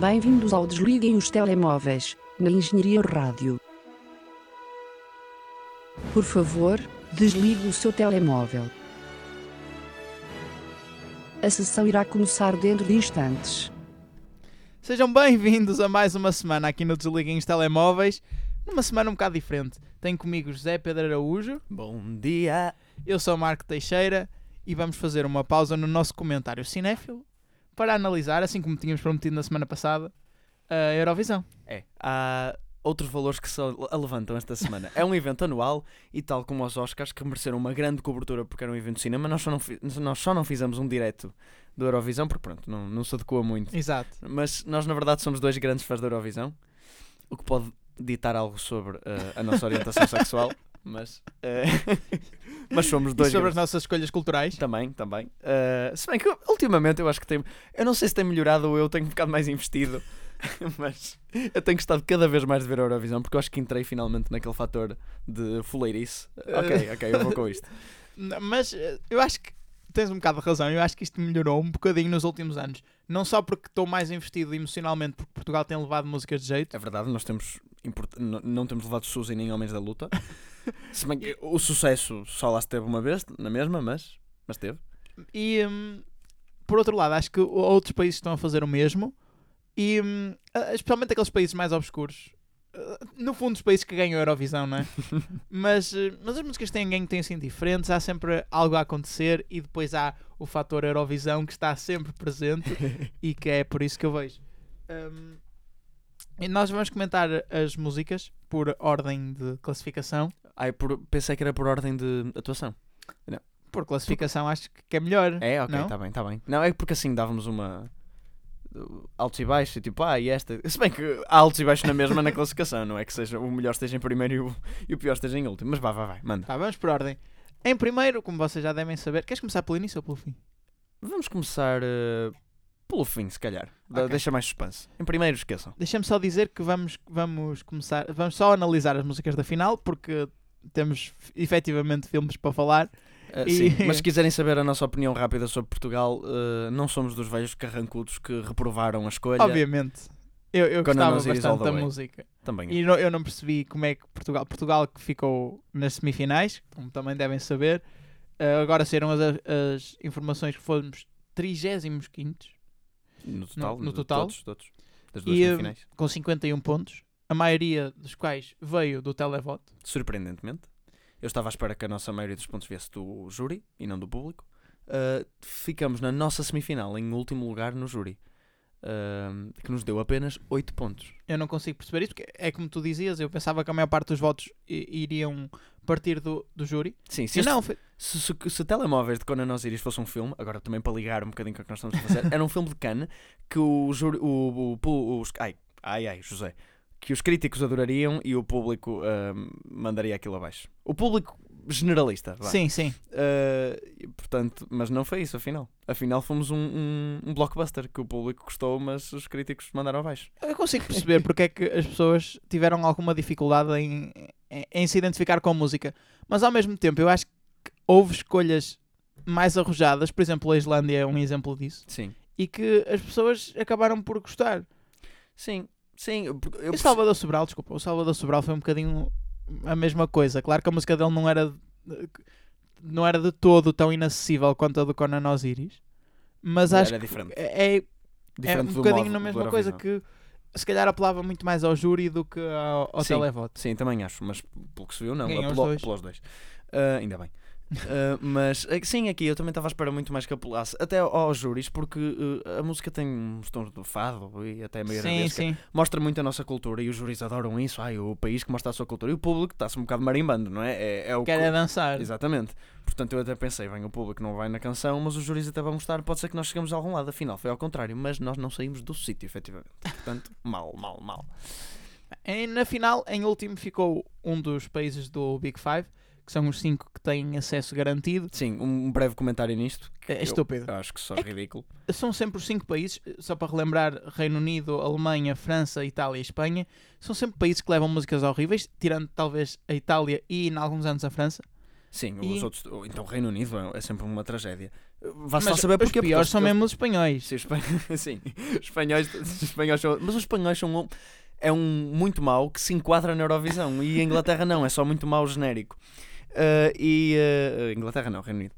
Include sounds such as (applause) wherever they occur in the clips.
Bem-vindos ao Desliguem os Telemóveis, na Engenharia Rádio. Por favor, desligue o seu telemóvel. A sessão irá começar dentro de instantes. Sejam bem-vindos a mais uma semana aqui no Desliguem os Telemóveis. Numa semana um bocado diferente. Tenho comigo José Pedro Araújo, Bom dia! eu sou Marco Teixeira e vamos fazer uma pausa no nosso comentário cinéfilo para analisar, assim como tínhamos prometido na semana passada, a Eurovisão. É, há outros valores que se levantam esta semana. É um evento anual e, tal como os Oscars, que mereceram uma grande cobertura porque era um evento de cinema, nós só não, nós só não fizemos um direto do Eurovisão porque, pronto, não, não se adequa muito. Exato. Mas nós, na verdade, somos dois grandes fãs da Eurovisão, o que pode ditar algo sobre eh, a nossa orientação sexual, (laughs) mas, eh, (laughs) mas somos E dois sobre as grandes. nossas escolhas culturais. Também, também. Eh, se bem que ultimamente eu acho que tem. Eu não sei se tem melhorado ou eu tenho ficado mais investido, (laughs) mas eu tenho gostado cada vez mais de ver a Eurovisão porque eu acho que entrei finalmente naquele fator de fuleirice. Ok, (laughs) ok, eu vou com isto. Mas eh, eu acho que tens um bocado de razão. Eu acho que isto melhorou um bocadinho nos últimos anos. Não só porque estou mais investido emocionalmente, porque Portugal tem levado músicas de jeito. É verdade, nós temos. Não temos levado Suzy nem Homens da Luta. (laughs) Se bem que o sucesso só lá esteve uma vez, na mesma, mas, mas teve. E hum, por outro lado, acho que outros países estão a fazer o mesmo. E hum, especialmente aqueles países mais obscuros. Uh, No fundo, os países que ganham a Eurovisão, não é? (laughs) mas, uh, mas as músicas têm ganho têm sido diferentes. Há sempre algo a acontecer. E depois há o fator Eurovisão que está sempre presente. (laughs) e que é por isso que eu vejo. E nós vamos comentar as músicas por ordem de classificação. Ai, por- pensei que era por ordem de atuação. Por classificação, acho que é melhor. É, ok, não? está bem, está bem. Não, é porque assim dávamos uma. altos e baixos, e tipo, ah, e esta. Se bem que há altos e baixos na mesma na classificação, não é que seja o melhor esteja em primeiro e o, e o pior esteja em último. Mas vá, vá, vai, manda. Tá, vamos por ordem. Em primeiro, como vocês já devem saber, queres começar pelo início ou pelo fim? Vamos começar uh, pelo fim, se calhar. Da- Ok. Deixa mais suspense. Em primeiro, esqueçam. Deixa-me só dizer que vamos, vamos começar, vamos só analisar as músicas da final, porque temos efetivamente filmes para falar. Uh, E- Sim, mas (laughs) se quiserem saber a nossa opinião rápida sobre Portugal, uh, não somos dos velhos carrancudos que reprovaram a escolha. Obviamente. Eu, eu Gonna gostava bastante da música. Também. E não- eu não percebi como é que Portugal, Portugal que ficou nas semifinais, como também devem saber. Uh, agora saíram as, as informações que fomos 35 No total, no de total. Todos, todos. Das duas e uh, semifinais. com 51 pontos, a maioria dos quais veio do televoto. surpreendentemente. Eu estava à espera que a nossa maioria dos pontos viesse do júri e não do público. Uh, ficamos na nossa semifinal em último lugar no júri, uh, que nos deu apenas 8 pontos. Eu não consigo perceber isso, porque é como tu dizias, eu pensava que a maior parte dos votos iriam partir do, do júri. Sim, se, E este- não, foi- se, se, se Telemóveis de Conan Osiris fosse um filme, agora também para ligar um bocadinho com o que nós estamos a fazer, era um filme de Cannes que o júri, o, o, os, ai, ai, ai, José, que os críticos adorariam e o público uh, mandaria aquilo abaixo. O público generalista, sim, sim. Uh, portanto, mas não foi isso, afinal. Afinal, fomos um, um, um blockbuster que o público gostou, mas os críticos mandaram abaixo. Eu consigo perceber porque é que as pessoas tiveram alguma dificuldade em, em, em se identificar com a música. Mas ao mesmo tempo, eu acho que houve escolhas mais arrojadas, por exemplo, a Islândia é um exemplo disso, Sim. e que as pessoas acabaram por gostar. Sim, sim. Eu, eu E o Salvador Sobral, desculpa, o Salvador Sobral foi um bocadinho a mesma coisa. Claro que a música dele não era não era de todo tão inacessível quanto a do Conan Osiris, mas Era acho diferente. que é, é, Diferente um do bocadinho na mesma coisa que se calhar apelava muito mais ao júri do que ao, ao Sim. televoto. Sim, também acho, mas pelo que se viu, não. Apelou, dois. apelou os dois. Uh, ainda bem. Uh, mas que sim, aqui eu também estava à espera muito mais que apelasse, até ao- aos júris, porque uh, a música tem uns tons de fado e até meio Sim, arabesca. sim. mostra muito a nossa cultura e os júris adoram isso. Ai, o país que mostra a sua cultura e o público está-se um bocado marimbando, não é? É, é o Quer que- dançar. Exatamente. Portanto, eu até pensei, bem, o público não vai na canção, mas os júris até vão gostar, pode ser que nós chegamos a algum lado. Afinal, foi ao contrário, mas nós não saímos do sítio, efetivamente. Portanto, (laughs) mal, mal, mal. Em- na final, em último, ficou um dos países do Big Five, que são os cinco que têm acesso garantido. Sim, um breve comentário nisto. É estúpido. Acho que só É que- ridículo. São sempre os cinco países, só para relembrar, Reino Unido, Alemanha, França, Itália e Espanha, são sempre países que levam músicas horríveis, tirando talvez a Itália e, em alguns anos, a França. Sim, E- os outros. Então o Reino Unido é, é sempre uma tragédia. Vá-se Mas lá saber os porque piores eles- são mesmo os espanhóis. Sim, os espan- (laughs) sim, os espanhóis, os espanhóis são. Mas os espanhóis são um, é um muito mau que se enquadra na Eurovisão e a Inglaterra não, é só muito mau genérico. Ah, e ah, Inglaterra não, Reino Unido.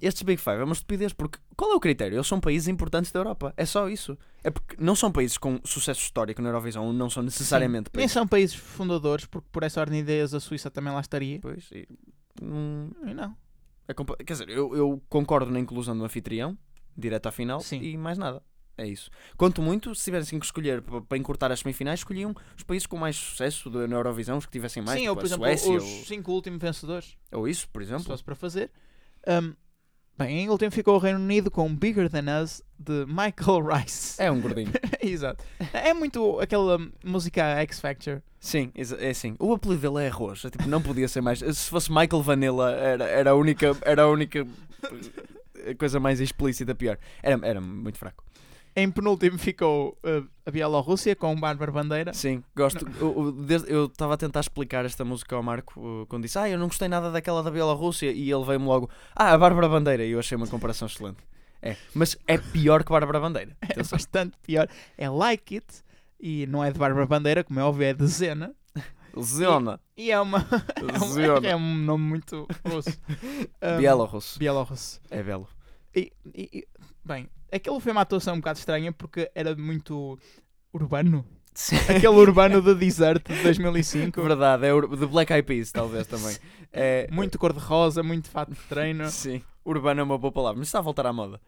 Estes Big Five é uma estupidez porque qual é o critério? Eles são países importantes da Europa, é só isso. É porque não são países com sucesso histórico na Eurovisão, não são necessariamente Nem países. são países fundadores, porque por essa ordem de ideias a Suíça também lá estaria. Pois, e, hum, E não. é quer dizer, eu, eu concordo na inclusão do anfitrião, direto à final, Sim. e mais nada. É isso. Quanto muito, se tivessem que escolher pa- para encurtar as semifinais, escolhiam os países com mais sucesso da- na Eurovisão, os que tivessem mais, Sim, tipo ou por exemplo, Suécia, os cinco últimos vencedores. ou, ou isso, por Se exemplo. fosse para fazer. Um, bem, em último ficou o Reino Unido com Bigger Than Us de Michael (laughs) Rice. É um gordinho. (laughs) Exato. É muito aquela música X Factor. Sim, é assim. O apelido dele é arroz. É, tipo, não podia ser mais. Se fosse Michael Vanilla, era, era a única. Era a única eh, coisa mais explícita pior. Era, era muito fraco. Em penúltimo ficou uh, a Bielorrússia com Bárbara Bandeira. Sim, gosto. Eu- estava a tentar explicar esta música ao Marco uh, quando disse: Ah, eu não gostei nada daquela da Bielorrússia. E ele veio-me logo: Ah, a Bárbara Bandeira. E eu achei uma comparação excelente. É, mas é pior que Bárbara Bandeira. É bastante pior. É Like It. E não é de Bárbara Bandeira, como é óbvio, é de Zena. (laughs) Zona. E é uma. (laughs) é, um, Zena. é um nome muito russo. Um, (laughs) Bielorrusso. Bielorrusso. É belo. E, e- e- bem, aquilo foi uma atuação um bocado estranha porque era muito urbano. Aquele urbano do Desert de 2005. Verdade, é de Black Eyed Peas, talvez também. É, Muito cor-de-rosa, muito fato de treino. Sim, urbano é uma boa palavra, mas está a voltar à moda.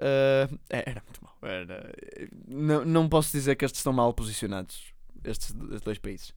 É, era muito mau. Era... Não, não posso dizer que estes estão mal posicionados, estes, estes dois países.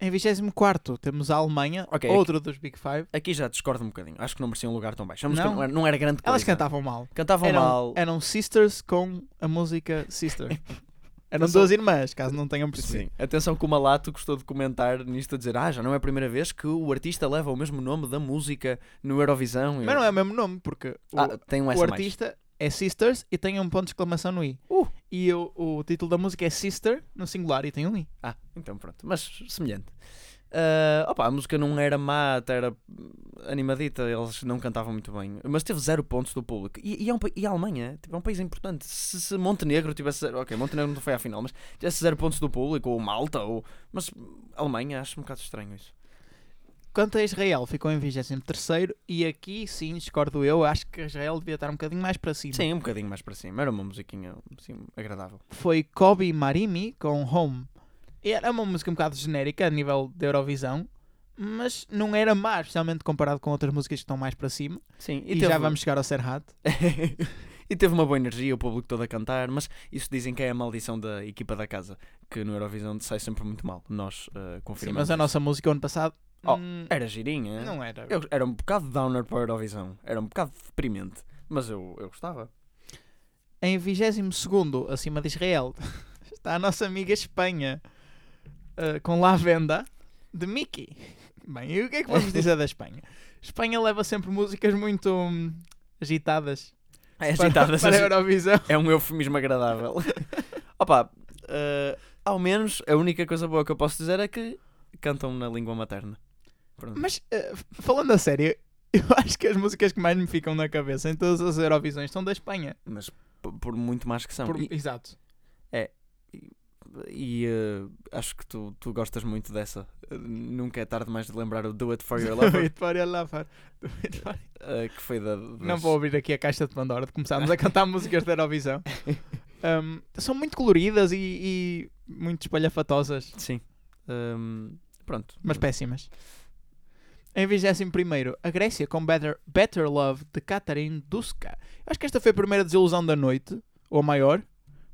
Em 24 temos a Alemanha, Ok, outro dos Big Five. Aqui já discordo um bocadinho. Acho que não merecia um lugar tão baixo. A música Não? não, era, não era grande coisa. Elas cantavam mal. Cantavam Eram, mal. eram Sisters com a música Sister. (laughs) Eram duas irmãs, caso não tenham percebido. Sim. Atenção que o Malato gostou de comentar nisto a dizer ah, já não é a primeira vez que o artista leva o mesmo nome da música no Eurovisão. Mas não é o mesmo nome, porque o, Ah, tem um o essa mais. artista é Sisters e tem um ponto de exclamação no I. Uh. E o, o título da música é Sister no singular e tem um I. Ah, então pronto. Mas semelhante. Ah, opa, a música não era má, até era animadita, eles não cantavam muito bem. Mas teve zero pontos do público. E, e, é um, e a Alemanha tipo, é um país importante. Se, se Montenegro tivesse ok, Montenegro não foi à final, mas tivesse zero pontos do público, ou Malta, ou. Mas Alemanha, acho um bocado estranho isso. Quanto a Israel, ficou em 23 e aqui sim, discordo eu, acho que Israel devia estar um bocadinho mais para cima. Sim, um bocadinho mais para cima. Era uma musiquinha assim, agradável. Foi Kobe Marimi com Home. Era uma música um bocado genérica a nível de Eurovisão, mas não era má, especialmente comparado com outras músicas que estão mais para cima. Sim, E, já vamos chegar ao Serhat. (laughs) e teve uma boa energia, o público todo a cantar, mas isso dizem que é a maldição da equipa da casa, que no Eurovisão sai sempre muito mal. Nós uh, Sim, confirmamos. mas a isso. nossa música ano passado Oh, hum, Era girinha. não era. Eu- era um bocado downer para a Eurovisão. Era um bocado deprimente. Mas eu, eu gostava. Em 22 acima de Israel, (laughs) está a nossa amiga Espanha uh, com Lavenda de Mickey. Bem, e o que é que vamos dizer da Espanha? Espanha leva sempre músicas muito hum, agitadas É para, agitada, para a Eurovisão. É um eufemismo agradável. (laughs) Opa, eh, ao menos a única coisa boa que eu posso dizer é que cantam na língua materna. Pronto. Mas uh, falando a sério, (laughs) eu acho que as músicas que mais me ficam na cabeça em todas as Eurovisões são da Espanha. Mas por muito mais que são. Por- E, Exato. e, eh, acho que tu, tu gostas muito dessa. Nunca é tarde mais de lembrar o Do It For Your (laughs) Lover, Vitória Lavar. Vitória- eh, que foi da. Não das- vou abrir aqui a caixa de Pandora de começarmos a cantar (laughs) músicas da Eurovisão. Um, são muito coloridas e, e muito espalhafatosas, Sim. Ehm, pronto. mas péssimas. Em 21, a Grécia com Better, Better Love de Katarin Duska. Acho que esta foi a primeira desilusão da noite, ou a maior,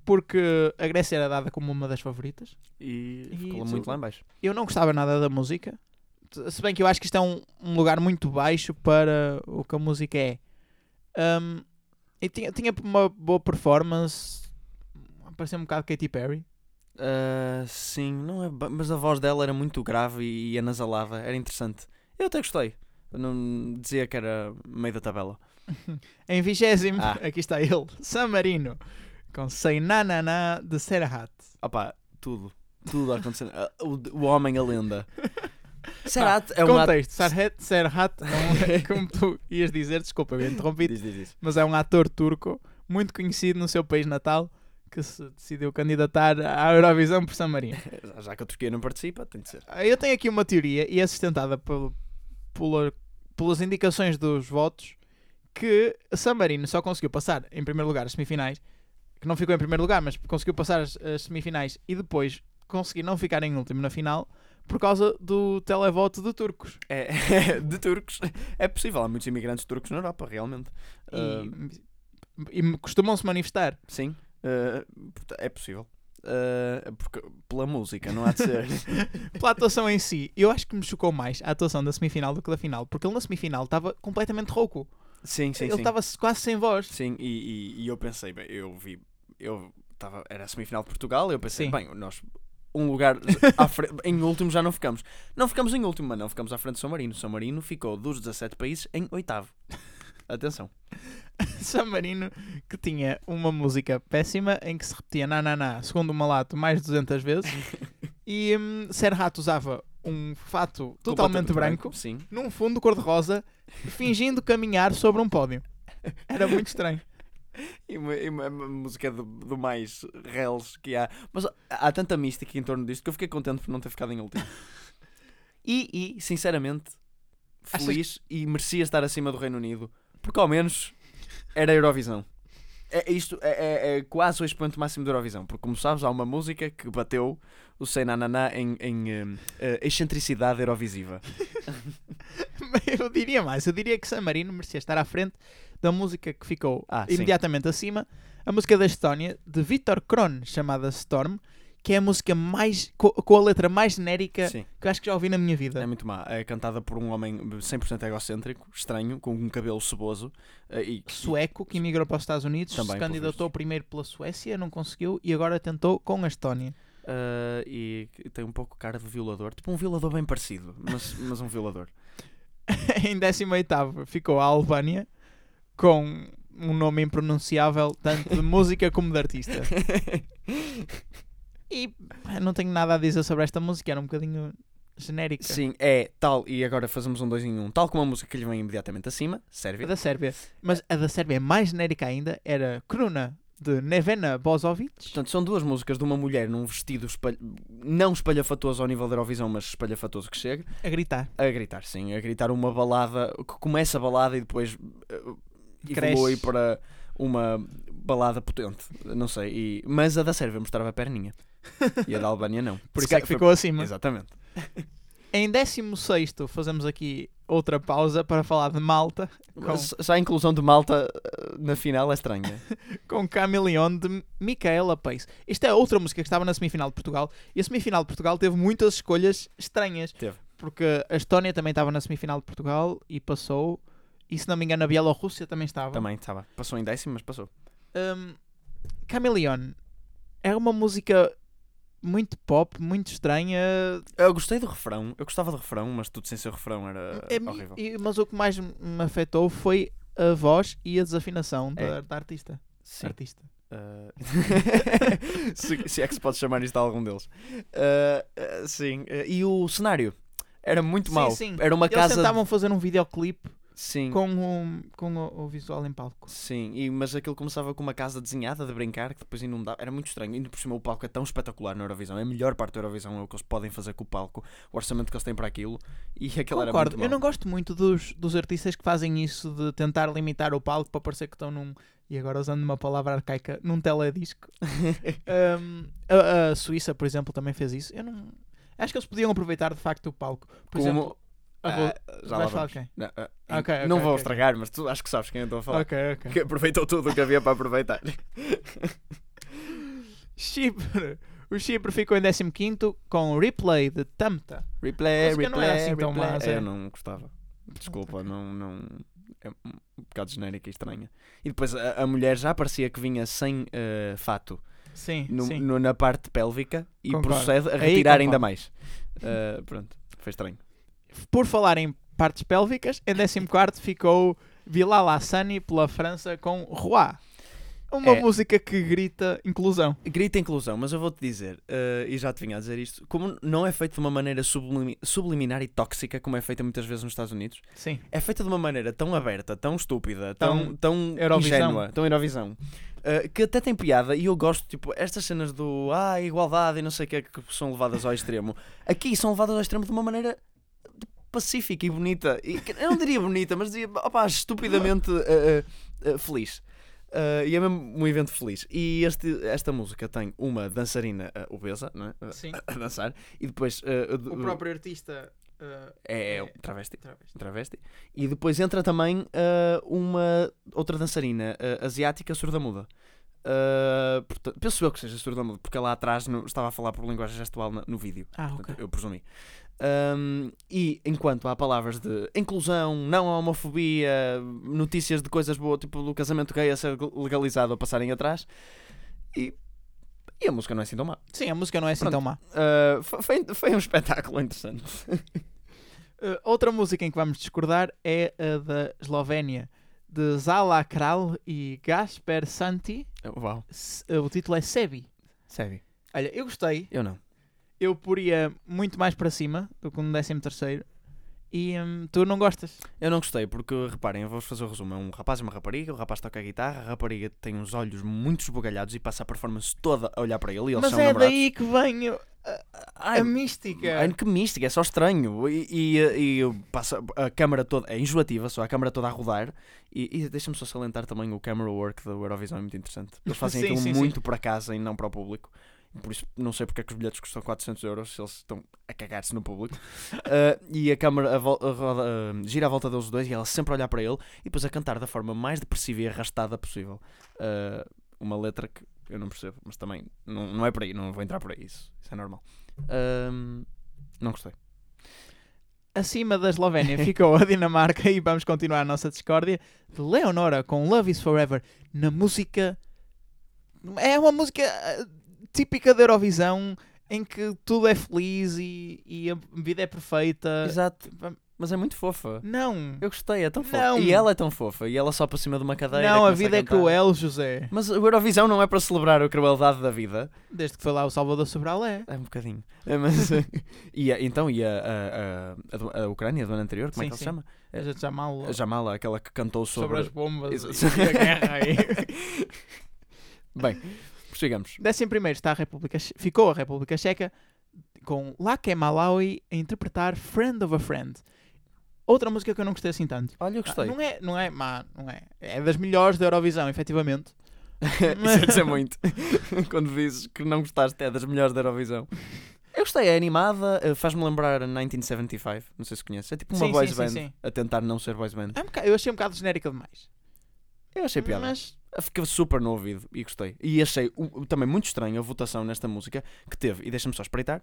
porque a Grécia era dada como uma das favoritas. E E ficou muito lá em baixo. Eu não gostava nada da música, se bem que eu acho que isto é um, um lugar muito baixo para o que a música é. Um, e tinha, tinha uma boa performance, parecia um bocado Katy Perry. Ah, sim, não é, mas a voz dela era muito grave e anasalada, era interessante. Eu até gostei. Não dizia que era meio da tabela. (laughs) Em vigésimo, Ah. aqui está ele, San Marino, com Sei Na Na Na de Serhat. Opa, tudo. Tudo a acontecer. (laughs) Ah, o, o homem, a lenda. (laughs) Serhat é um. Contexto, Serhat, Serhat, é um- como tu ias dizer, desculpa, eu interrompi Diz, diz, diz. mas é um ator turco muito conhecido no seu país natal que se decidiu candidatar à Eurovisão por San Marino. Já que a Turquia não participa, tem de ser. Eu tenho aqui uma teoria e é sustentada pelo, pela- pelas indicações dos votos que San Marino só conseguiu passar em primeiro lugar as semifinais, que não ficou em primeiro lugar, mas conseguiu passar as, as semifinais e depois conseguir não ficar em último na final por causa do televoto de turcos. É, (laughs) de turcos. É possível, há muitos imigrantes turcos na Europa, realmente. E, e costumam-se manifestar. sim, porta- é possível. Ah, porque, pela música, não há de ser. (laughs) Pela atuação em si, eu acho que me chocou mais a atuação da semifinal do que da final, porque ele na semifinal estava completamente rouco. sim, sim, ele estava quase sem voz. Sim, e, e- e eu pensei, bem, eu vi, eu estava, era a semifinal de Portugal, eu pensei, Sim. bem, nós um lugar à fre- (laughs) em último já não ficamos. Não ficamos em último, mas não ficamos à frente de São Marino. São Marino ficou dos 17 países em oitavo. Atenção. (laughs) San Marino que tinha uma música péssima em que se repetia na na na segundo o malato mais de 200 vezes (laughs) e hum, Serhat usava um fato totalmente branco, Sim. num fundo cor-de-rosa fingindo caminhar sobre um pódio. Era muito estranho. (laughs) E uma, e uma- uma música do, do mais reles que há. Mas há, tanta mística em torno disto que eu fiquei contente por não ter ficado em último. E, e sinceramente, Achas- feliz e merecia estar acima do Reino Unido, porque ao menos era a Eurovisão. É, isto é, é- é quase o expoente máximo da Eurovisão, porque como sabes, há uma música que bateu o Sei Nananá em, em eh, eh, excentricidade eurovisiva. (laughs) Eu diria mais, eu diria que San Marino merecia estar à frente da música que ficou Ah, sim. imediatamente acima, a música da Estónia, de Viktor Kron, chamada Storm, que é a música mais co- com, a letra mais genérica Sim. que eu acho que já ouvi na minha vida. É muito má. É cantada por um homem 100% egocêntrico, estranho, com um cabelo ceboso. eh, E, Sueco que emigrou para os Estados Unidos, Também, se candidatou primeiro pela Suécia, não conseguiu e agora tentou com a Estónia. eh, e tem um pouco cara de violador. Tipo um violador bem parecido, mas, (laughs) mas um violador. (laughs) em 18 ficou a Albânia com um nome impronunciável, tanto de (laughs) música como de artista. E não tenho nada a dizer sobre esta música, era um bocadinho genérica. Sim, é tal. E agora fazemos um dois em um. Tal como a música que lhe vem imediatamente acima, A Sérvia. da Sérvia. Mas a da Sérvia é mais genérica ainda, era Kruna, de Nevena Bozovic. Portanto, são duas músicas de uma mulher num vestido espalha... não espalhafatoso ao nível da Eurovisão, mas espalhafatoso que chega, A gritar. a gritar, sim, a gritar uma balada que começa a balada e depois uh, Cresce. evolui para uma balada potente, não sei. E... Mas a da Sérvia mostrava a perninha (laughs) e a da Albânia não. Por isso é que foi- ficou acima. Exatamente. Em 16 fazemos aqui outra pausa para falar de Malta, Mas só a inclusão de Malta uh, na final é estranha. (laughs) com Cameleon de Micaela Pace. Isto é outra música que estava na semifinal de Portugal, e a semifinal de Portugal teve muitas escolhas estranhas. Teve. Porque a Estónia também estava na semifinal de Portugal e passou, e se não me engano a Bielorrússia também estava. Também estava. Passou em décimo, mas passou. Um, é uma música muito pop, muito estranha. Eu gostei do refrão. Eu gostava do refrão, mas tudo sem ser refrão era É, horrível. e- mas o que mais me afetou foi a voz e a desafinação da, É. da artista. Sim. artista. Uh, (laughs) se, se é que se pode chamar isto a algum deles. Uh, uh, sim. Uh, e o cenário? Era muito Sim, mau. sim. Era uma Eles casa. tentavam fazer um videoclipe Sim. com, o, com o, o visual em palco. Sim, e, mas aquilo começava com uma casa desenhada de brincar que depois inundava. Era muito estranho. Ainda por cima o palco é tão espetacular na Eurovisão. É a melhor parte da Eurovisão, é o que eles podem fazer com o palco, o orçamento que eles têm para aquilo. E aquilo era Concordo. muito Eu não gosto muito dos, dos artistas que fazem isso de tentar limitar o palco para parecer que estão num. E agora usando uma palavra arcaica, num teledisco. (laughs) Um, a, a Suíça, por exemplo, também fez isso. Eu não. Acho que eles podiam aproveitar de facto o palco. Por Como- exemplo, Ah, já lá vamos. quem? Não, ah, Ok, não vou ok. estragar, mas tu acho que sabes quem eu estou a falar. Ok, ok. Que aproveitou tudo o que havia para aproveitar. (laughs) Chipre. O Chipre ficou em 15 com o replay de Tamta. Replay, Música não replay, era assim tão replay. má, É, eu não gostava. Desculpa, não, não. É um bocado genérica e estranha. E depois a, a mulher já parecia que vinha sem eh, fato Sim, no- sim. no- na parte pélvica e Concordo. procede a retirar ainda mais. Eh, pronto, foi estranho. Por falar em partes pélvicas, em 14 ficou Bilal Hassani pela França com Roi. Uma É. música que grita inclusão. Grita inclusão, mas eu vou-te dizer, eh, e já te vinha a dizer isto, como não é feito de uma maneira sublimi- subliminar e tóxica como é feita muitas vezes nos Estados Unidos, Sim. é feita de uma maneira tão aberta, tão estúpida, tão, Tão tão Eurovisão. ingênua, tão Eurovisão, eh, que até tem piada e eu gosto, tipo, estas cenas do ah, igualdade e não sei o que é que são levadas ao extremo, aqui são levadas ao extremo de uma maneira pacífica e bonita. E, eu não diria bonita, mas dizia, opá, estupidamente eh, eh, eh, feliz. E é mesmo um evento feliz. E este, esta música tem uma dançarina obesa, não é? A dançar, e depois O próprio artista. uh, é, é- o travesti travesti. travesti. E depois entra também ah, uma outra dançarina ah, asiática surda-muda. Ah, portanto, penso eu que seja surda-muda, porque lá atrás no- estava a falar por linguagem gestual na- no, vídeo. Ah, Portanto. Eu presumi. Ahm, e enquanto há palavras de inclusão, não homofobia, notícias de coisas boas, tipo do casamento gay a ser legalizado a passarem atrás, e, e a música não é assim tão má. Sim, a música não é assim Pronto. tão má. Fo- foi, foi um espetáculo interessante. Uh, (laughs) outra música em que vamos discordar é a da Eslovénia, de Zala Kral e Gasper Santi. Uh, O título é Sebi. sério, Olha, eu gostei. eu não. Eu poria muito mais para cima do que no 13 terceiro. E hum, tu não gostas. Eu não gostei, porque reparem, eu vou-vos fazer o resumo. É um rapaz e uma rapariga, o rapaz toca a guitarra, a rapariga tem uns olhos muito esbugalhados e passa a performance toda a olhar para ele e eles Mas são é namorados. daí que vem uh, Ai, a mística. ai, que mística, é só estranho. E, e, e passa a câmara toda, é enjoativa, só a câmara toda a rodar. E, e deixa-me só salientar também o camera work da Eurovisão, é muito interessante. Eles (laughs) fazem Sim, aquilo sim, sim. muito para casa e não para o público. Por isso, não sei porque é que os bilhetes custam 400 euros se eles estão a cagar-se no público. Ah, (laughs) e a câmara a a roda- ah, gira à volta deles dois e ela sempre a olhar para ele e depois a cantar da forma mais depressiva e arrastada possível. Ah, uma letra que eu não percebo, mas também não, não é por aí, não vou entrar por aí, isso, isso é normal. Ahm, não gostei. Acima da Eslovénia (laughs) ficou a Dinamarca e vamos continuar a nossa discórdia de Leonora com Love is Forever na música. É uma música típica da Eurovisão em que tudo é feliz e, e a vida é perfeita. Exato, mas é muito fofa. Não, Eu gostei, é tão fofa. Não. E ela é tão fofa. E ela só para cima de uma cadeira. não, a vida é cantar. cruel, José. Mas o Eurovisão não é para celebrar a crueldade da vida. Desde que foi lá o Salvador Sobral é. É um bocadinho. É, mas, (laughs) e a- então, e a, a, a, a a Ucrânia, do ano anterior, como é Sim, que ele se sim. chama? A mal A Jamala, aquela que cantou sobre, sobre. as bombas Exato. e a guerra aí. (laughs) Bem, prossigamos. Décimo primeiro está a República, ficou a República Checa com Lake Malawi a interpretar Friend of a Friend. Outra música que eu não gostei assim tanto. Olha, eu gostei. Ah, Não é, não é má, não é. É das melhores da Eurovisão, efetivamente. (laughs) Isso é dizer muito. (laughs) Quando dizes que não gostaste, é das melhores da Eurovisão. Eu gostei, é animada, eh, faz-me lembrar a 1975. Não sei se conheces. É tipo uma Sim, boys sim, band sim. a tentar não ser boys band. É um bocado- eu achei um bocado genérica demais. Eu achei piada. Mas Fiquei super no ouvido e gostei. E achei o- também muito estranho a votação nesta música que teve, e deixa-me só espreitar,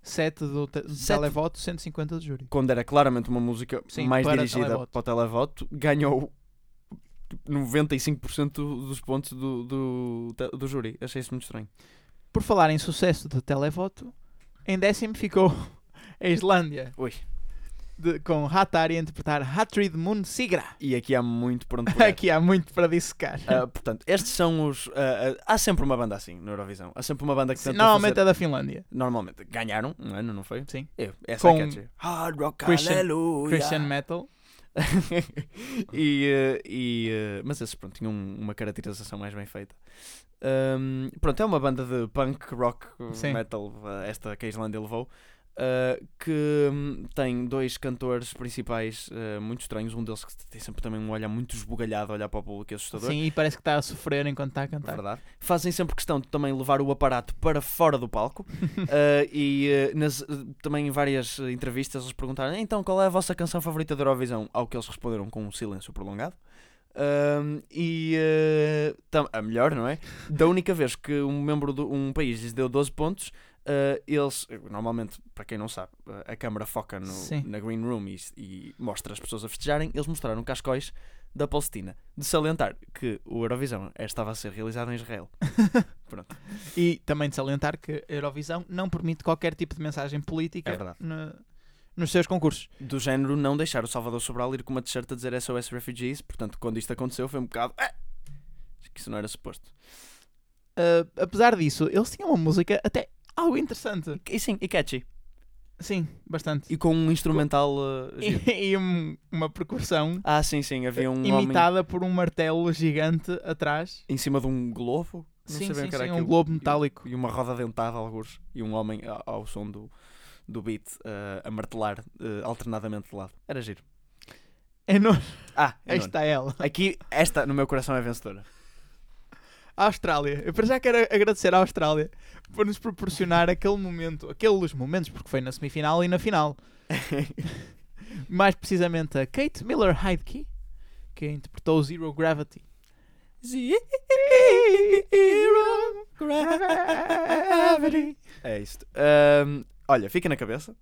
7 do, te do Sete. televoto, 150 de júri. quando era claramente uma música Sim, mais para dirigida televoto. para o televoto, ganhou tipo, 95% dos pontos do, do, do júri. Achei isso muito estranho. Por falar em sucesso de televoto, em décimo ficou (laughs) a Islândia. Ui. De- com Hatari a interpretar Hatrid Moon Sigra. E aqui há muito por onde. (laughs) Aqui há muito para dissecar. Ah, portanto, estes são os. ah, ah, há sempre uma banda assim no Eurovisão. Há sempre uma banda que Sim, Normalmente fazer- é da Finlândia. Normalmente ganharam um ano, não foi? Sim. Eu, essa Com é catchy. Hard rock, Christian- hallelujah. Christian Metal. (laughs) e, e, mas esses pronto, tinham um- uma caracterização mais bem feita. Ahm, pronto, é uma banda de punk, rock, Sim. metal, esta que a Islândia levou, ah, que hum, tem dois cantores principais eh, muito estranhos. Um deles que tem sempre também um olhar muito esbugalhado, a olhar para o público, assustador. Sim, e parece que está a sofrer enquanto está a cantar. verdade. Fazem sempre questão de também levar o aparato para fora do palco (laughs) Ah, e nas, também em várias entrevistas eles perguntaram então qual é a vossa canção favorita da Eurovisão? Ao que eles responderam com um silêncio prolongado. Ahm, e tam- a melhor, não é? Da única vez que um membro de um país lhes deu 12 pontos, eh, eles, normalmente, para quem não sabe, eh, a câmara foca no- na Green Room e, e mostra as pessoas a festejarem. Eles mostraram cascóis da Palestina. De salientar que o Eurovisão eh, estava a ser realizado em Israel. (laughs) Pronto. E também de salientar que a Eurovisão não permite qualquer tipo de mensagem política É no- nos seus concursos. do género não deixar o Salvador Sobral ir com uma t-shirt a dizer SOS Refugees. Portanto, quando isto aconteceu, foi um bocado. "Ah!" Acho que isso não era suposto. Uh, apesar disso, eles tinham uma música até algo interessante. E sim, e catchy. Sim, bastante. E com um instrumental. uh. E, (laughs) e um- uma percussão Ah, sim, sim. Havia um homem imitada por um martelo gigante atrás. em cima de um globo. Não sim, sim, sim, um globo metálico. E uma roda dentada, alguns. E um homem ao, som do, do beat uh, a martelar uh, alternadamente de lado. Era giro. É no... Ah, é Aí está ela. Aqui, esta no meu coração é vencedora. A Austrália. Eu para já quero agradecer à Austrália por nos proporcionar aquele momento, aqueles momentos, porque foi na semifinal e na final. (laughs) Mais precisamente a Kate Miller Heidke, que interpretou Zero Gravity. Zero Gravity. É isto. Ahm, olha, fica na cabeça.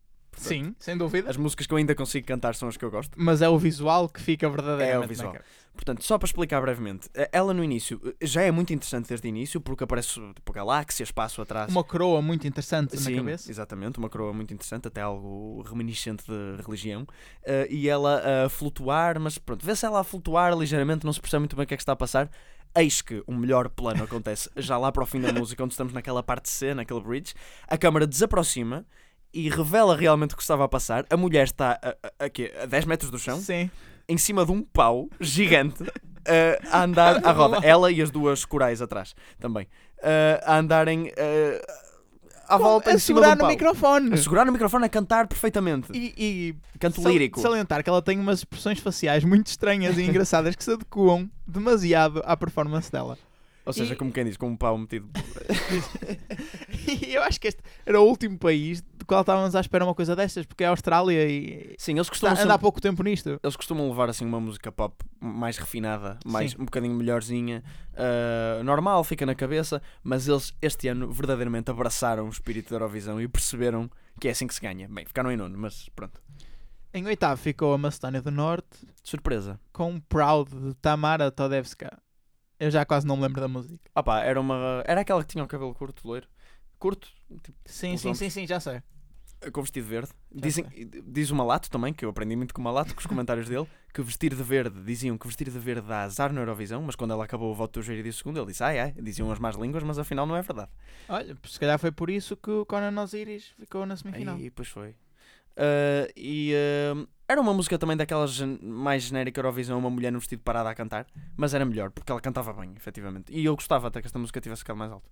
Sim, sem dúvida. As músicas que eu ainda consigo cantar são as que eu gosto. Mas é o visual que fica verdadeiramente É o visual. Portanto, só para explicar brevemente, eh, ela no início eh, já é muito interessante desde o início, porque aparece tipo, galáxia, espaço atrás. Uma coroa muito interessante Sim, na cabeça. exatamente, uma coroa muito interessante, até algo reminiscente de religião. Eh, e ela a flutuar, mas pronto, vê-se ela a flutuar ligeiramente, não se percebe muito bem o que é que está a passar. Eis que o melhor plano acontece já lá para o fim da música, onde estamos naquela parte C, naquele bridge. A câmara desaproxima e revela realmente o que estava a passar. A mulher está a, a, a, a 10 metros do chão, Sim. em cima de um pau gigante eh, a andar (laughs) à roda. Ela e as duas corais atrás também. eh, a andarem eh, à volta a em cima de segurar um no pau. microfone. A segurar no microfone a cantar perfeitamente. E, e Canto sal- lírico. salientar que ela tem umas expressões faciais muito estranhas e engraçadas que se adequam demasiado à performance dela. Ou seja, e- como quem diz, com um pau metido. E (laughs) eu acho que este era o último país do qual estávamos à espera uma coisa destas, porque é a Austrália e Sim, eles está, costumam, anda há sempre- pouco tempo nisto. eles costumam levar assim uma música pop mais refinada, mais, Sim. um bocadinho melhorzinha, ah, normal, fica na cabeça, mas eles este ano verdadeiramente abraçaram o espírito da Eurovisão e perceberam que é assim que se ganha. Bem, ficaram em nono, mas pronto. Em oitavo ficou a Macedónia do Norte Surpresa. com Proud de Tamara Todevska. Eu já quase não me lembro da música. Ah pá, era uma. Era aquela que tinha o cabelo curto, loiro. Curto, tipo, Sim, sim, sim, sim, já sei. com vestido verde. Já Dizem, diz o Malato também, que eu aprendi muito com o Malato, com os comentários dele, que vestir de verde, diziam que vestir de verde dá azar na Eurovisão, mas quando ela acabou o voto do Jair e disse segundo, ele disse, ai ai, diziam as más línguas, mas afinal não é verdade. Olha, se calhar foi por isso que o Conan Osiris ficou na semifinal. Aí, pois foi. Ah, e ah, era uma música também daquelas mais genérica Eurovisão, uma mulher no vestido parada a cantar, mas era melhor, porque ela cantava bem, efetivamente. E eu gostava até que esta música tivesse ficado mais alto.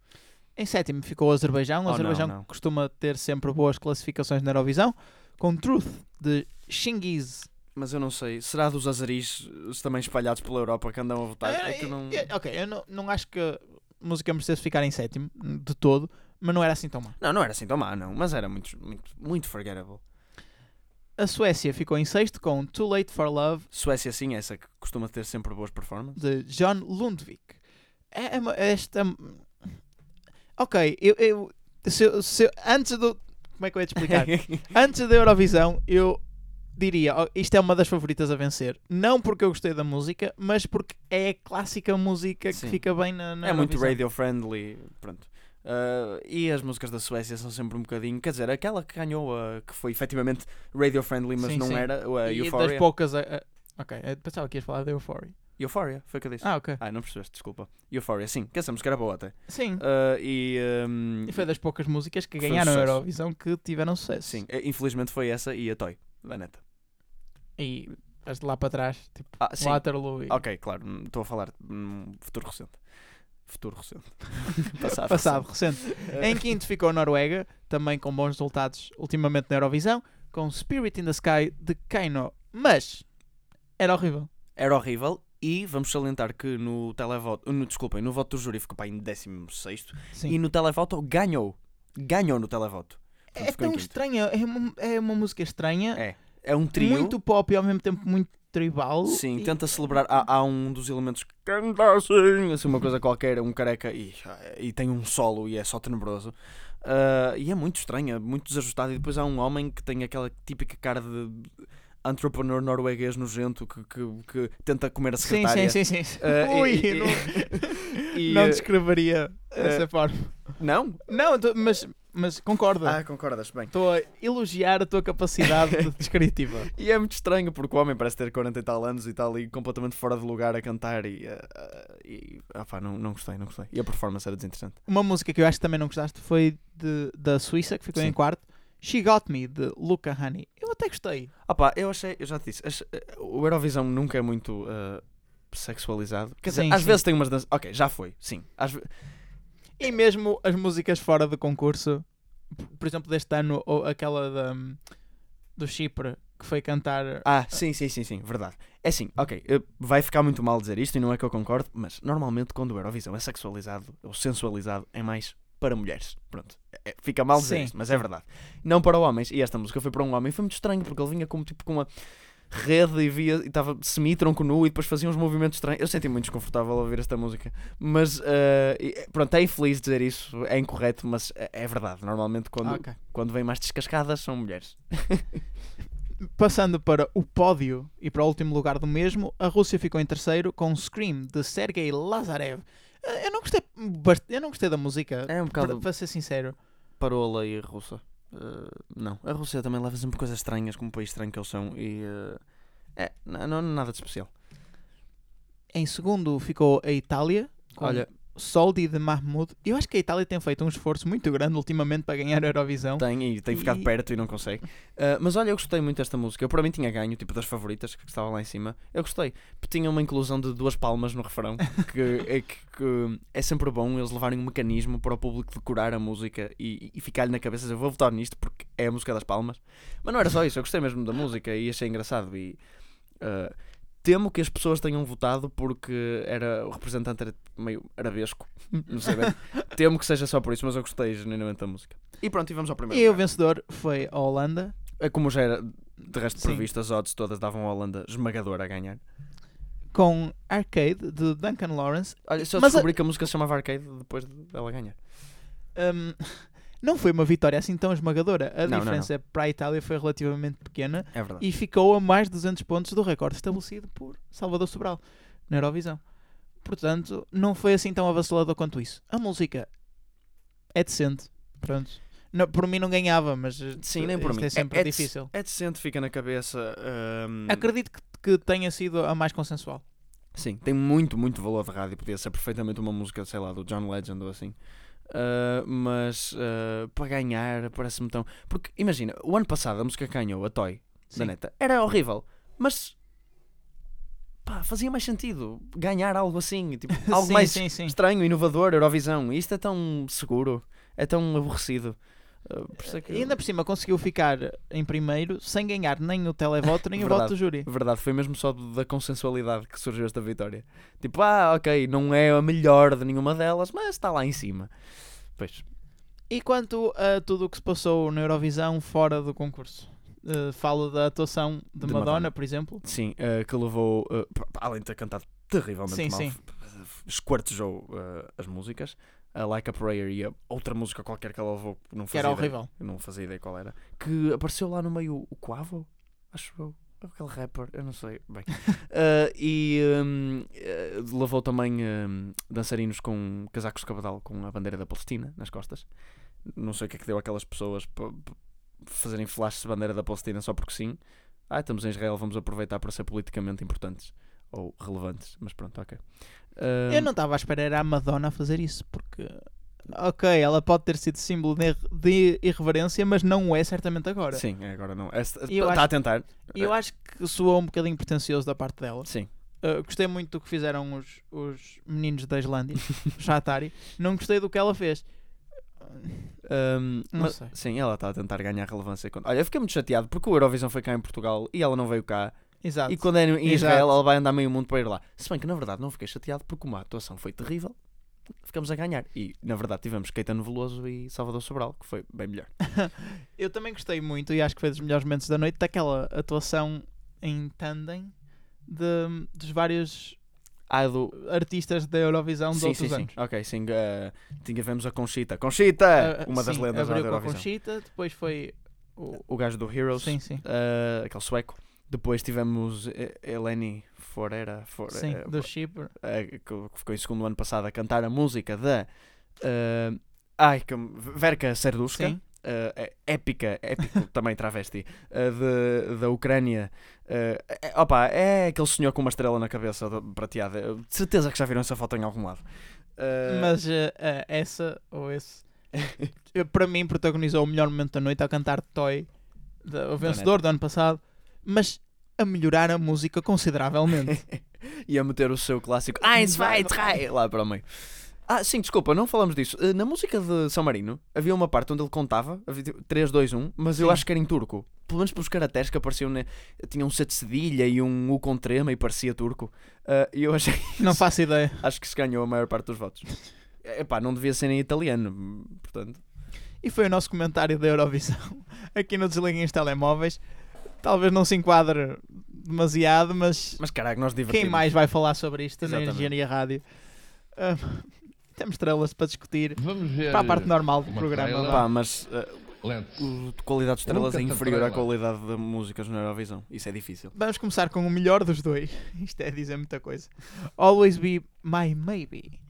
Em sétimo ficou o Azerbaijão. O Oh, Azerbaijão não, não. costuma ter sempre boas classificações na Eurovisão. Com Truth de Shingiz. Mas eu não sei, será dos azaris eh, também espalhados pela Europa que andam a votar? É eu não... Eh, Ok, eu não, não acho que a música merecesse ficar em sétimo de todo, mas não era assim tão má. Não, não era assim tão má, não, mas era muito, muito, muito forgettable. A Suécia ficou em sexto com Too Late for Love Suécia, sim, essa que costuma ter sempre boas performances. de John Lundvik. É, é esta. Ok, eu. eu- se se antes do. Como é que eu ia te explicar? (laughs) antes da Eurovisão, eu diria: "Oh, isto é uma das favoritas a vencer. Não porque eu gostei da música, mas porque é a clássica música que Sim. fica bem na, na é muito Eurovisão. radio friendly, pronto. Ah, e as músicas da Suécia são sempre um bocadinho, quer dizer, aquela que ganhou, ah, que foi efetivamente radio friendly, mas Sim, não sim. era, a E Euphoria. das poucas. a- ok, eu pensava que ias falar da Euphoria. Euphoria, foi o que eu disse. Ah, ok. Ah, não percebeste, desculpa. Euphoria, sim, que essa música era boa até. Sim. Ah, e, ahm, E foi das poucas músicas que um ganharam a. Eurovisão que tiveram sucesso. sim, eh, infelizmente foi essa e a Toy, da neta. E as de lá para trás, tipo Ah, sim. Waterloo e Ok, claro, hum, estou a falar num futuro recente. Futuro recente. (laughs) Passado. passado, recente. recente. Em quinto ficou a Noruega, também com bons resultados ultimamente na Eurovisão, com Spirit in the Sky de Kaino. Mas era horrível. Era horrível e vamos salientar que no televoto, no, desculpem, no voto do júri ficou pá, em 16 Sim. e no televoto ganhou. Ganhou no televoto. Portanto, É tão estranha, é uma, é uma música estranha, É. É um trio. muito pop e ao mesmo tempo muito tribal. Sim, e- tenta celebrar. Há, há um dos elementos que canta assim, assim, uma coisa qualquer, um careca, e, e tem um solo e é só tenebroso. Ah, e é muito estranho, é muito desajustado. E depois há um homem que tem aquela típica cara de entrepreneur norueguês nojento que, que, que tenta comer a Sim, secretária. sim, sim, sim. Ah, e- Ui, e- não, (laughs) e, não ah, descreveria dessa eh, forma. Não? Não, tu- mas, mas concordo. Ah, concordas, bem. Estou a elogiar a tua capacidade de (laughs) descritiva. E é muito estranho porque o homem parece ter 40 e tal anos e está ali completamente fora de lugar a cantar e. eh, e ah, não, não gostei, não gostei. E a performance era desinteressante. Uma música que eu acho que também não gostaste foi de, da Suíça, que ficou Sim. em quarto. She Got Me, de Luca Honey. Eu até gostei. Ah pá, eu achei, eu já te disse, eh, o Eurovisão nunca é muito eh, sexualizado. Quer dizer, Sim, às sim. vezes tem umas danças. Ok, já foi, sim. Às E mesmo as músicas fora do concurso, por exemplo, deste ano, ou aquela da, do Chipre, que foi cantar. Ah, sim, sim, sim, sim, verdade. É assim, ok, vai ficar muito mal dizer isto e não é que eu concordo, mas normalmente quando o Eurovisão é sexualizado ou sensualizado é mais para mulheres. Pronto, É- fica mal dizer Sim, isto, mas é verdade. Não para homens. E esta música foi para um homem, foi muito estranho porque ele vinha como tipo com uma rede e via e estava semi-tronco nu e depois fazia uns movimentos estranhos. Eu senti muito desconfortável ao ouvir esta música, mas e- pronto, é infeliz dizer isso, é incorreto, mas é, é verdade. Normalmente quando, Ah, ok. quando vem mais descascadas são mulheres. (laughs) Passando para o pódio e para o último lugar do mesmo, a Rússia ficou em terceiro com Scream, de Sergei Lazarev. Eh, Eu não gostei, eu não gostei da música, É um para, bocado para ser sincero. parola e russa. Uh, não, a Rússia também leva sempre coisas estranhas, como um país estranho que eles são, e uh, é, não, não nada de especial. Em segundo ficou a Itália, com Olha, Soldi de Mahmoud. Eu acho que a Itália tem feito um esforço muito grande ultimamente para ganhar a Eurovisão. tem e tem ficado E- perto e não consegue. Uh, (laughs) mas olha, eu gostei muito desta música. Eu para mim tinha ganho, tipo das favoritas que estava lá em cima. Eu gostei, porque tinha uma inclusão de duas palmas no refrão, (laughs) que é, que, que é sempre bom eles levarem um mecanismo para o público decorar a música e, e ficar-lhe na cabeça, eu vou votar nisto porque é a música das palmas. Mas não era só isso, eu gostei mesmo da música e achei engraçado. E uh, temo que as pessoas tenham votado porque era o representante era meio arabesco, (laughs) não sei bem. temo que seja só por isso, mas eu gostei genuinamente da música. E pronto, e vamos ao primeiro. E o lugar. vencedor foi a Holanda, É como já era de resto Sim. previsto, as odds todas davam a Holanda esmagadora a ganhar. com Arcade, de Duncan Lawrence. Olha, só Mas a- descobri que a música se chamava Arcade depois dela ganhar. Um, não foi uma vitória assim tão esmagadora. A Não, não, diferença para a Itália foi relativamente pequena É e ficou a mais de 200 pontos do recorde estabelecido por Salvador Sobral na Eurovisão. Portanto, não foi assim tão avassalador quanto isso. A música é decente. Pronto. Não, por mim não ganhava, mas Sim, nem por mim. é sempre É- é difícil. É decente, fica na cabeça. hum, Acredito que, que tenha sido a mais consensual. Sim, tem muito, muito valor de rádio. Podia ser perfeitamente uma música, sei lá, do John Legend ou assim. Uh, mas uh, para ganhar parece-me tão. Porque imagina, o ano passado a música que ganhou, a Toy, Sim. da neta, era horrível. Mas pá, fazia mais sentido ganhar algo assim, tipo, (laughs) algo sim, mais sim, sim. estranho, inovador, Eurovisão. E isto é tão seguro, é tão aborrecido. Uh, por é E ainda por cima conseguiu ficar em primeiro sem ganhar nem o televoto nem o Verdade. voto do júri. Verdade, foi mesmo só da consensualidade que surgiu esta vitória. Tipo, ah, ok, não é a melhor de nenhuma delas, mas está lá em cima. Pois, E quanto a tudo o que se passou na Eurovisão fora do concurso? Uh, falo da atuação de, De Madonna, Madonna. por exemplo. sim, uh, que levou, uh, além de ter cantado terrivelmente Sim, mal, sim. esquartejou as músicas. A Like a Prayer e a outra música qualquer que ela levou, que não Que fazia era ideia, horrível. não fazia ideia qual era. Que apareceu lá no meio o Quavo, acho eu. Aquele rapper, eu não sei. Bem. Uh, (laughs) e um, uh, levou também um, dançarinos com casacos de cabedal com a bandeira da Palestina nas costas. Não sei o que é que deu aquelas pessoas para fazerem flashes de bandeira da Palestina só porque sim. Ah, estamos em Israel, vamos aproveitar para ser politicamente importantes ou relevantes. Mas pronto, ok. Um, Eu não estava à espera era a Madonna a fazer isso, porque. Ok, ela pode ter sido símbolo de, ir- de irreverência, mas não é certamente agora. Sim, é, agora não. Está Eu acho- a tentar. Eu acho que soou um bocadinho pretencioso da parte dela. Sim. Uh, gostei muito do que fizeram os, os meninos da Islândia, (laughs) os Atari. Não gostei do que ela fez. Um, Não mas- sei. Sim, ela está a tentar ganhar relevância. Olha, eu fiquei muito chateado porque o Eurovisão foi cá em Portugal e ela não veio cá. Exato. E quando é em Exato. Israel, ela vai andar meio mundo para ir lá. Se bem que na verdade não fiquei chateado porque uma atuação foi terrível, ficamos a ganhar. E na verdade tivemos Caetano Veloso e Salvador Sobral, que foi bem melhor. (laughs) Eu também gostei muito e acho que foi dos melhores momentos da noite daquela atuação em tandem de, dos vários Ah, do. artistas da Eurovisão de Sim, outros sim, sim. anos. Ok, sim. Uh, tivemos a Conchita. Conchita! Ah, uma das sim, lendas da abriu com a Eurovisão. Conchita, depois foi o... O gajo do Heroes, Sim, sim. uh, aquele sueco. Depois tivemos eh, Eleni Forera, For, Sim, eh, do Chipre. eh, que ficou em segundo ano passado a cantar a música da eh, Ai, que Verka Serduska. Sim. é épica, épico (laughs) também travesti, eh, de, da Ucrânia. é, opa, é aquele senhor com uma estrela na cabeça de- prateada. De certeza que já viram essa foto em algum lado. Mas essa ou esse, para mim, protagonizou o melhor momento da noite a cantar Toy, da- o vencedor do ano passado, mas a melhorar a música consideravelmente. (laughs) e a meter o seu clássico Eins, zwei, drei lá para o meio. Ah, sim, desculpa, não falamos disso. Eh, Na música de São Marino havia uma parte onde ele contava havia tipo 3, 2, 1, mas eu Sim. acho que era em turco. Pelo menos pelos caracteres que apareciam. Ne... Tinha um C de cedilha e um U com trema e parecia turco. Ah, E eu achei. (laughs) Não faço ideia. Acho que se ganhou a maior parte dos votos. Epá, não devia ser em italiano, portanto. E foi o nosso comentário da Eurovisão (laughs) aqui no Desliguem os Telemóveis. Talvez não se enquadre demasiado, mas Mas caraca, nós divertimos. quem mais vai falar sobre isto na Exatamente. Engenharia Rádio? Ah, temos estrelas para discutir Vamos ver. para a parte normal do programa. Pá, mas ah, Lentes. o de qualidade de estrelas é inferior à qualidade de músicas na Eurovisão. Isso é difícil. Vamos começar com o melhor dos dois. (laughs) Isto é dizer muita coisa. Always Be My Maybe.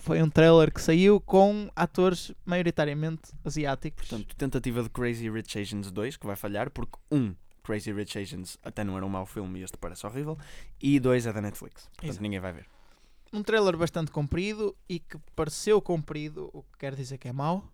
Foi um trailer que saiu com atores maioritariamente asiáticos. Portanto, tentativa de Crazy Rich Asians 2, que vai falhar, porque um, Crazy Rich Asians até não era um mau filme e este parece horrível, e dois é da Netflix. Portanto, Exato. ninguém vai ver. Um trailer bastante comprido e que pareceu comprido, o que quer dizer que é mau.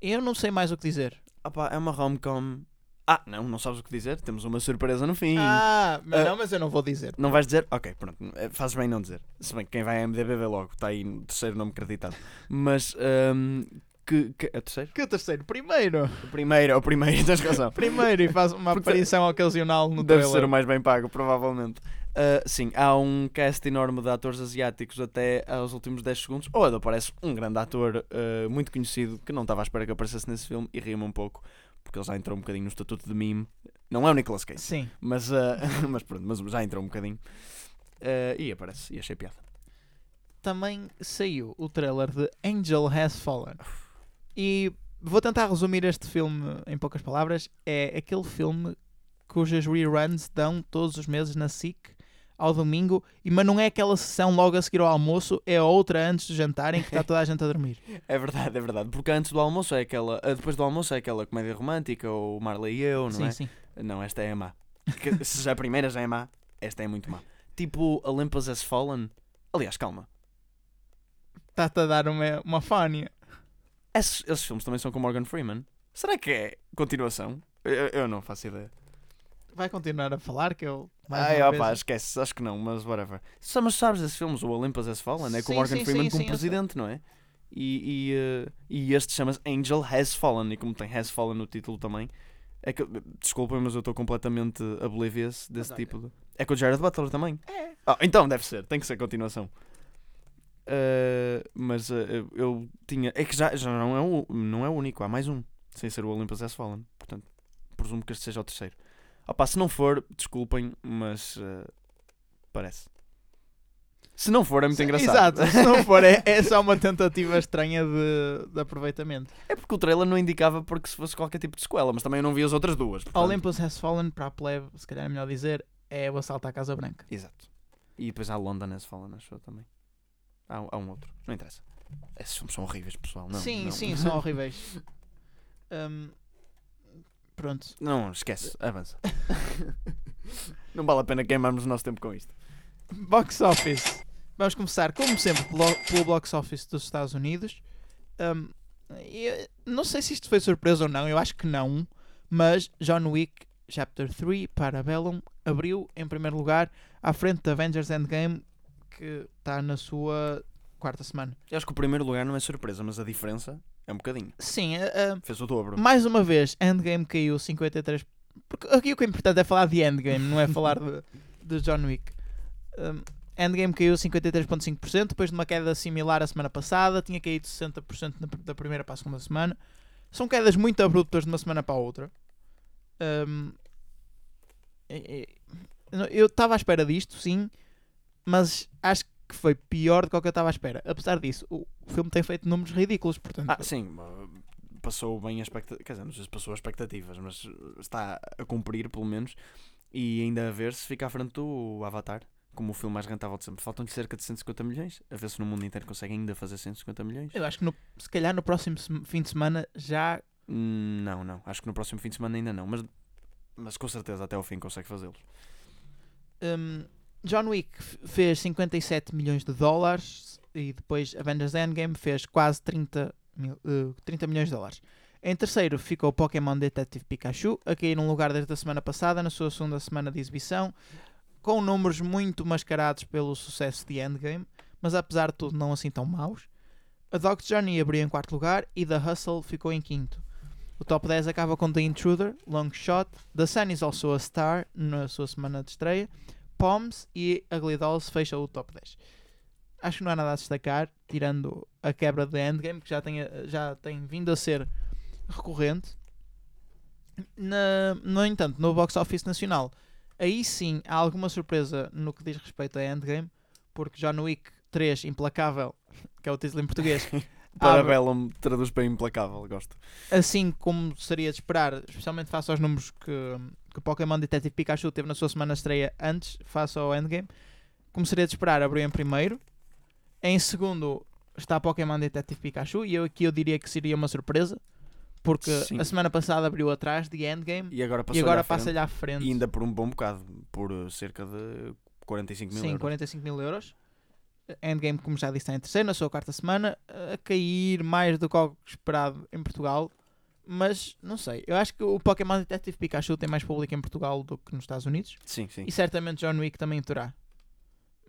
Eu não sei mais o que dizer. Opa, é uma rom-com. Ah, não, não sabes o que dizer? Temos uma surpresa no fim. Ah, mas Ah. não, mas eu não vou dizer. Não vais dizer? Ok, pronto. eh, Fazes bem não dizer. Se bem que quem vai a MDB vê logo. Está aí no terceiro nome acreditado. Mas, ahm, que, que... É o terceiro? Que o terceiro? Primeiro. O primeiro, é o primeiro, (laughs) tens razão. Primeiro e faz uma Porque aparição ocasional no Deve trailer. ser o mais bem pago, provavelmente. Ah, sim, há um cast enorme de atores asiáticos até aos últimos 10 segundos. Ou aparece um grande ator ah, muito conhecido que não estava à espera que aparecesse nesse filme e ria-me um pouco, porque ele já entrou um bocadinho no estatuto de meme. Não é o Nicolas Cage, Sim. mas, ah, (laughs) mas pronto, mas já entrou um bocadinho. Ah, e aparece, e achei piada. também saiu o trailer de Angel Has Fallen. E vou tentar resumir este filme em poucas palavras. É aquele filme cujas reruns dão todos os meses na SIC ao domingo, e mas não é aquela sessão logo a seguir ao almoço, é outra antes do jantar em que está toda a gente a dormir. (laughs) É verdade, é verdade. Porque antes do almoço é aquela. ah, Depois do almoço é aquela comédia romântica, ou Marley e eu, não sim, é? sim. Não, esta é a má. Que- se a primeira já é má, esta é muito má. Tipo Olympus Has Fallen. Aliás, calma. Está-te a dar uma, uma fónia. Esses, esses filmes também são com Morgan Freeman. Será que é continuação? Eu, eu não faço ideia. Vai continuar a falar que eu. Ai, opa, vez- esquece, acho que não, mas whatever. Só, mas sabes esses filmes, o Olympus Has Fallen, é com Sim, o Morgan sim, Freeman sim, como sim, presidente, não é? E, e, eh, e este chama-se Angel Has Fallen, e como tem Has Fallen no título também, é que, desculpem, mas eu estou completamente oblivious desse olha. tipo de... É com o Jared Butler também? É. Ah, então deve ser, tem que ser continuação. Eh, mas eh, eu tinha. É que já, já não, é o, não é o único, há mais um, sem ser o Olympus Has Fallen. Portanto, presumo que este seja o terceiro. Opa, se não for, desculpem, mas eh, parece. Se não for, é muito engraçado. Exato, (laughs) se não for, é, é só uma tentativa estranha de, de aproveitamento. É porque o trailer não indicava porque se fosse qualquer tipo de sequela, mas também eu não vi as outras duas. portanto- Olympus Has Fallen, para a plebe, se calhar é melhor dizer, é o assalto à Casa Branca. Exato. E depois há London Has Fallen, acho eu também. Há, há um outro, não interessa. Esses filmes são horríveis, pessoal. Não, sim, não. sim, são horríveis. (laughs) Hum, pronto. Não, esquece, avança. (laughs) não vale a pena queimarmos o nosso tempo com isto. Box Office. Vamos começar, como sempre, pelo, pelo Box Office dos Estados Unidos. Hum, eu não sei se isto foi surpresa ou não, eu acho que não. Mas John Wick Chapter 3 para Bellum abriu em primeiro lugar à frente de Avengers Endgame, que está na sua quarta semana. Eu acho que o primeiro lugar não é surpresa, mas a diferença é um bocadinho. Sim, a- Fez o dobro. mais uma vez, Endgame caiu 53%. Porque aqui o que é importante é falar de Endgame, não é falar de, de John Wick. Um, Endgame caiu 53,5%, depois de uma queda similar a semana passada, tinha caído 60% na- da primeira para a segunda semana. São quedas muito abruptas de uma semana para a outra. Um, eu estava à espera disto, sim, mas acho que foi pior do que o que eu estava à espera. Apesar disso, o o filme tem feito números ridículos, portanto. Ah, sim, uh, passou bem a expectativa. Quer dizer, não sei se passou as expectativas, mas uh, está a cumprir pelo menos. E ainda a ver se fica à frente do Avatar, como o filme mais rentável de sempre. Faltam-lhe cerca de 150 milhões. A ver se no mundo inteiro consegue ainda fazer 150 milhões. Eu acho que no- se calhar no próximo fim de semana já. Hum, Não, não. Acho que no próximo fim de semana ainda não. Mas, mas com certeza até ao fim consegue fazê-los. hum, John Wick fez 57 milhões de dólares e depois Avengers Endgame fez quase 30, mil, eh, 30 milhões de dólares. Em terceiro ficou Pokémon Detective Pikachu, a cair num lugar desde a semana passada, na sua segunda semana de exibição, com números muito mascarados pelo sucesso de Endgame, mas apesar de tudo não assim tão maus. A Dog's Journey abriu em quarto lugar e The Hustle ficou em quinto. O top 10 acaba com The Intruder, Long Shot, The Sun is also a Star na sua semana de estreia, Poms e Ugly Dolls fecha o top 10. Acho que não há nada a destacar, tirando a quebra de Endgame, que já tem, já tem vindo a ser recorrente. Na- no entanto, no box office nacional, aí sim há alguma surpresa no que diz respeito a Endgame, porque John Wick 3 Implacável, (laughs) que é o título em português, (laughs) Parabellum traduz bem implacável, gosto. assim como seria de esperar, especialmente face aos números que, que Pokémon Detective Pikachu teve na sua semana de estreia antes, face ao Endgame, como seria de esperar, abriu em primeiro. Em segundo está Pokémon Detective Pikachu, e eu aqui eu diria que seria uma surpresa, porque Sim. a semana passada abriu atrás de Endgame E agora e agora à frente. passa-lhe à frente. E ainda por um bom bocado, por uh, cerca de 45 mil Sim, euros. 45 mil euros. Endgame, como já disse, está em terceiro, na sua quarta semana, a cair mais do que o esperado em Portugal. Mas não sei, eu acho que o Pokémon Detective Pikachu tem mais público em Portugal do que nos Estados Unidos. Sim, sim. E certamente John Wick também terá.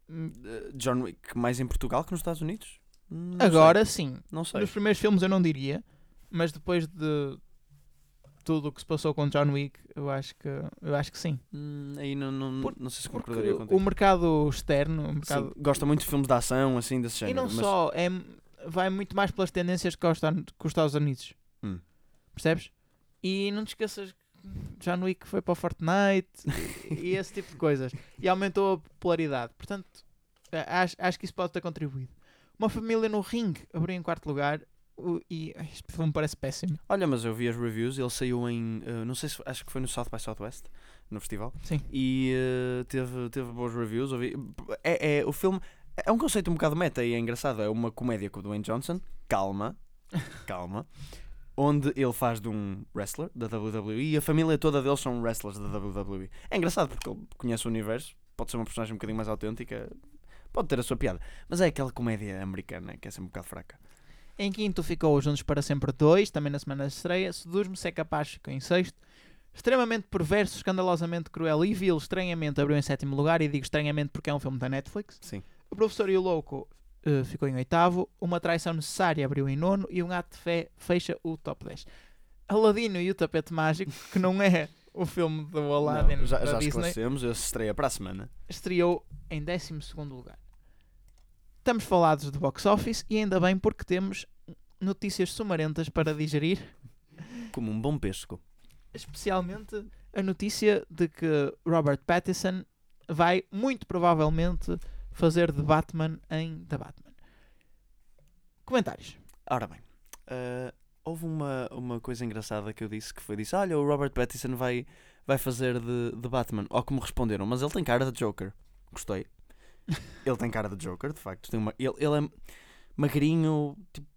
Hum, Uh, John Wick mais em Portugal que nos Estados Unidos? Não Agora sei. sim, Não sei. nos primeiros filmes eu não diria, mas depois de tudo o que se passou com John Wick, eu acho que, eu acho que sim. Hum, aí não, não, Por- não sei se concordaria contigo. o mercado externo, o Sim, mercado gosta muito de filmes de ação, assim, desse E género. não mas- só, é, vai muito mais pelas tendências que os que os Estados Unidos. Hum. Percebes? E não te esqueças que John Wick foi para o Fortnite (laughs) e esse tipo de coisas. E aumentou a popularidade. Portanto, acho, acho que isso pode ter contribuído. Uma família no ringue abriu em quarto lugar o- e este filme parece péssimo. Olha, mas eu vi as reviews, ele saiu em. uh, não sei se. Acho que foi no South by Southwest, no festival. Sim. E uh, teve, teve boas reviews. ouvi- É, é, o filme. É um conceito um bocado meta e é engraçado. É uma comédia com o Dwayne Johnson. Calma. (laughs) calma. Onde ele faz de um wrestler da WWE e a família toda deles são wrestlers da WWE. É engraçado porque ele conhece o universo, pode ser uma personagem um bocadinho mais autêntica, pode ter a sua piada. Mas é aquela comédia americana que é sempre um bocado fraca. Em quinto ficou os Juntos para Sempre 2, também na semana de estreia. Seduz-me se é capaz, ficou em sexto. Extremamente perverso, escandalosamente cruel e vil, estranhamente abriu em sétimo lugar. E digo estranhamente porque é um filme da Netflix. Sim. O Professor e o Louco eh, ficou em oitavo. Uma Traição Necessária abriu em nono. E Um Ato de Fé fecha o top 10. Aladino e o Tapete Mágico, que não é o filme do Aladdin Não, já, da já Disney, esclarecemos, esse estreia para a semana. estreou em 12 lugar. Estamos falados de box office e ainda bem porque temos notícias sumarentas para digerir, Como um bom pesco. especialmente a notícia de que Robert Pattinson vai muito provavelmente fazer de Batman em The Batman. Comentários. Ora bem, eh, houve uma, uma coisa engraçada que eu disse que foi disse, olha, o Robert Pattinson vai, vai fazer de, de Batman. Ou me responderam, mas ele tem cara de Joker. Gostei. (laughs) ele tem cara de Joker, de facto. Tem uma, ele, ele é magrinho, tipo,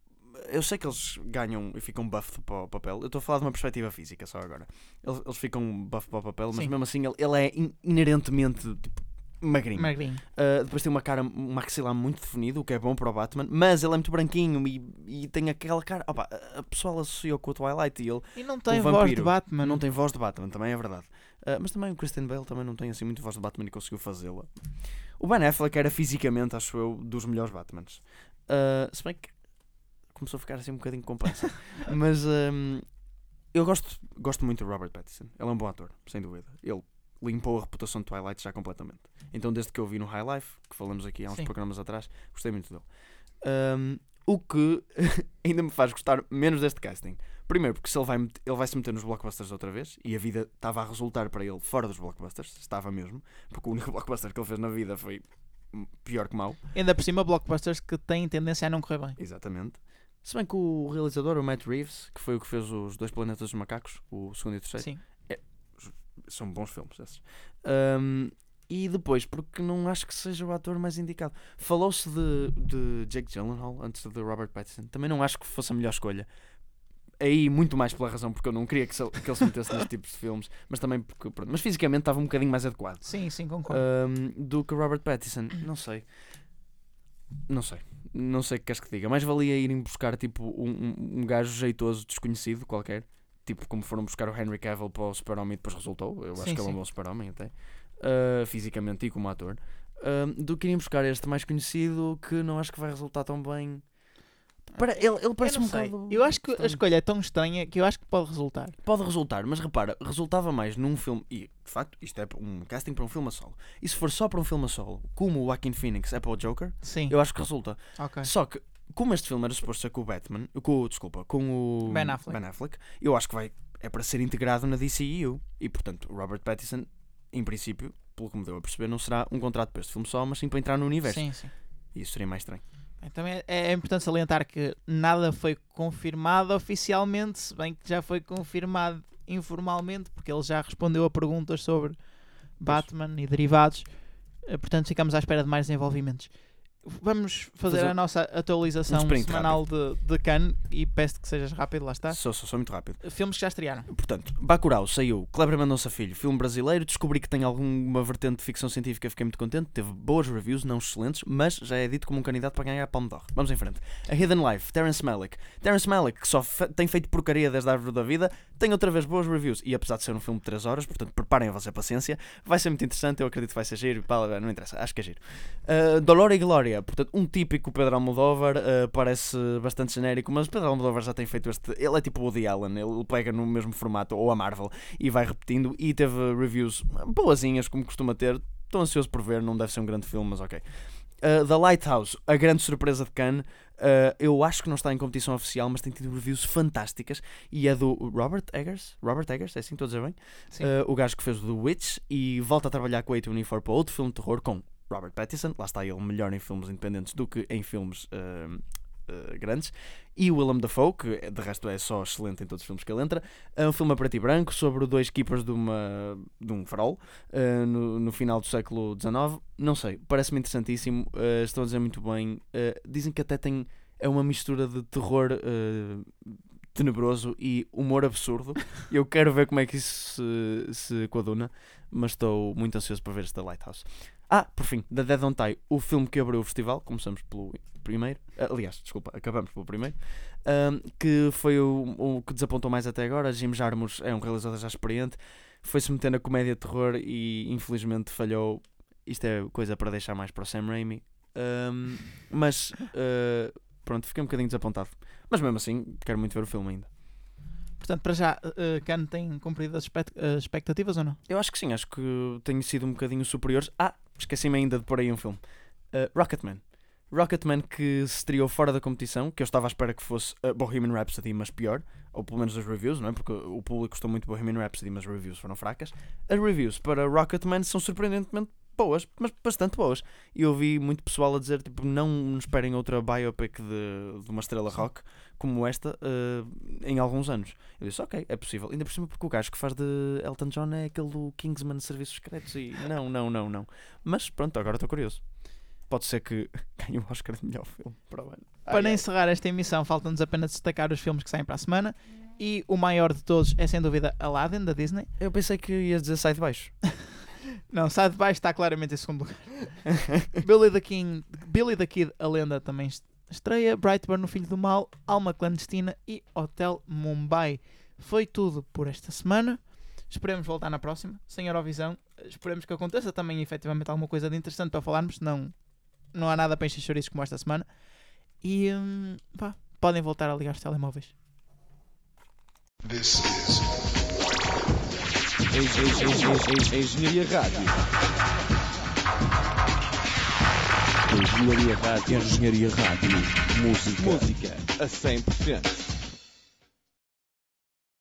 eu sei que eles ganham e ficam buff para o papel. Eu estou a falar de uma perspectiva física só agora. Eles, eles ficam buff para o papel, mas Sim. mesmo assim ele, ele é in- inerentemente tipo, magrinho. Magrinho. Uh, depois tem uma cara, um maxilar muito definido, o que é bom para o Batman, mas ele é muito branquinho e, e tem aquela cara. Opa, a- pessoa associou com o Twilight e ele E não tem O voz de. Batman. não tem voz de Batman, também é verdade. Uh, mas também o Christian Bale também não tem assim muito voz de Batman e conseguiu fazê-la. O Ben Affleck era fisicamente, acho eu, dos melhores Batmans. Uh, se bem que começou a ficar assim um bocadinho complexo. (laughs) mas um, eu gosto, gosto muito do Robert Pattinson. Ele é um bom ator, sem dúvida. Ele limpou a reputação de Twilight já completamente. Então, desde que eu vi no High Life, que falamos aqui há uns Sim. programas atrás, gostei muito dele. Um, o que (laughs) ainda me faz gostar menos deste casting. Primeiro, porque se ele vai, ele vai se meter nos blockbusters outra vez e a vida estava a resultar para ele fora dos blockbusters, estava mesmo, porque o único (laughs) blockbuster que ele fez na vida foi pior que mau. Ainda por cima, blockbusters que têm tendência a não correr bem. Exatamente. Se bem que o realizador, o Matt Reeves, que foi o que fez os dois Planetas dos Macacos, o segundo e o terceiro, Sim. São bons filmes esses. Um, E depois, porque não acho que seja o ator mais indicado. Falou-se de, de Jake Gyllenhaal antes de Robert Pattinson. Também não acho que fosse a melhor escolha. Aí, muito mais pela razão, porque eu não queria que, se, que ele se metesse neste tipo de filmes, mas também porque. Pronto, mas fisicamente estava um bocadinho mais adequado Sim, sim, concordo. um, do que Robert Pattinson. Não sei. Não sei. Não sei o que queres que diga. Mais valia irem buscar tipo um, um, um gajo jeitoso, desconhecido qualquer. Tipo como foram buscar o Henry Cavill para o Super-Homem e depois resultou. Eu acho Sim, que ele é um sim. bom Super-Homem até. Uh, fisicamente e como ator. Um, do que irem buscar este mais conhecido que não acho que vai resultar tão bem. Para, ele, ele parece um bocado. Eu acho que a estranho. escolha é tão estranha que eu acho que pode resultar. Pode resultar, mas repara, resultava mais num filme. E de facto, isto é um casting para um filme a solo. E se for só para um filme a solo, como o Joaquin Phoenix é para o Joker, Sim, eu acho que resulta. ok. Só que, como este filme era suposto ser com o Batman, com, desculpa, com o Ben Affleck. eu acho que vai, é para ser integrado na DCEU. E portanto, o Robert Pattinson, em princípio, pelo que me deu a perceber, não será um contrato para este filme só, mas sim para entrar no universo. Sim, sim. E isso seria mais estranho. Também é, é importante salientar que nada foi confirmado oficialmente, se bem que já foi confirmado informalmente, porque ele já respondeu a perguntas sobre Batman e derivados. Eh, Portanto, ficamos à espera de mais desenvolvimentos. Vamos fazer Fazer a nossa atualização um semanal de, de Cannes e peço que sejas rápido, lá está. Sou, sou, sou muito rápido. Filmes que já estrearam. Portanto, Bacurau saiu, Kleber Mendonça Filho, filme brasileiro. Descobri que tem alguma vertente de ficção científica, fiquei muito contente. Teve boas reviews, não excelentes, mas já é dito como um candidato para ganhar a Palme d'Or. Vamos em frente. A Hidden Life, Terence Malick. Terence Malick, que só tem feito porcaria desde a árvore da vida, tem outra vez boas reviews. E apesar de ser um filme de 3 horas, portanto, preparem a vossa paciência, vai ser muito interessante. Eu acredito que vai ser giro. pá, Não interessa, acho que é giro. Uh, Dolor e Glória, portanto, um típico Pedro Almodóvar, uh, parece bastante genérico, mas Pedro Almodóvar já tem feito este. Ele é tipo o Woody Allen, ele pega no mesmo formato, ou a Marvel, e vai repetindo. E teve reviews boazinhas, como costuma ter. Estou ansioso por ver, não deve ser um grande filme, mas ok. Uh, The Lighthouse, a grande surpresa de Cannes. Uh, eu acho que não está em competição oficial, mas tem tido reviews fantásticas. E é do Robert Eggers. Robert Eggers, é assim, estou a dizer bem? Uh, o gajo que fez o The Witch e volta a trabalhar com a A24 para outro filme de terror com Robert Pattinson. Lá está ele melhor em filmes independentes do que em filmes uh, uh, grandes. E Willem Dafoe, que de resto é só excelente em todos os filmes que ele entra. É um filme a preto e branco sobre dois keepers de, uma, de um farol uh, no, no final do século XIX. Não sei, parece-me interessantíssimo. Uh, estão a dizer muito bem. Dizem que até tem. É uma mistura de terror tenebroso e humor absurdo. (laughs) Eu quero ver como é que isso se, se coaduna, mas estou muito ansioso para ver The Lighthouse. Ah, por fim, The Dead Don't Die, o filme que abriu o festival, começamos pelo primeiro, aliás, desculpa, acabamos pelo primeiro, um, que foi o, o que desapontou mais até agora. Jim Jarmusch é um realizador já experiente, foi-se meter na comédia de terror e infelizmente falhou. Isto é coisa para deixar mais para o Sam Raimi. Um, mas uh, pronto, fiquei um bocadinho desapontado. Mas mesmo assim, quero muito ver o filme ainda. Portanto, para já, uh, Cannes tem cumprido as as expectativas ou não? Eu acho que sim, acho que tenho sido um bocadinho superiores. Ah, esqueci-me ainda de pôr aí um filme. Uh, Rocketman. Rocketman que se estreou fora da competição, que eu estava à espera que fosse uh, Bohemian Rhapsody, mas pior. Ou pelo menos as reviews, não é? Porque o público gostou muito de Bohemian Rhapsody, mas as reviews foram fracas. As reviews para Rocketman são surpreendentemente boas, mas bastante boas. E eu vi muito pessoal a dizer, tipo, não esperem outra biopic de, de uma estrela rock como esta uh, em alguns anos. Eu disse, ok, é possível. Ainda por cima porque o gajo que faz de Elton John é aquele do Kingsman de Serviços Secretos e (laughs) não, não, não, não. Mas pronto, agora estou curioso. Pode ser que (laughs) ganhe o Oscar de melhor filme para o ano. Para Ai, ai. encerrar esta emissão, falta-nos apenas destacar os filmes que saem para a semana. E o maior de todos é sem dúvida Aladdin, da Disney. Eu pensei que ias dizer sai de baixo. (laughs) Não, sai de baixo, está claramente em segundo lugar. (laughs) Billy the King, Billy the Kid, a lenda também est- estreia. Brightburn, o Filho do Mal, Alma Clandestina e Hotel Mumbai. Foi tudo por esta semana. Esperemos voltar na próxima, sem Eurovisão. Esperemos que aconteça também efetivamente alguma coisa de interessante para falarmos, senão não há nada para encher chouriços como esta semana. E hum, pá, podem voltar a ligar os telemóveis. This is Engenharia Rádio. Engenharia Rádio. Engenharia Rádio. Música. Música a 100%.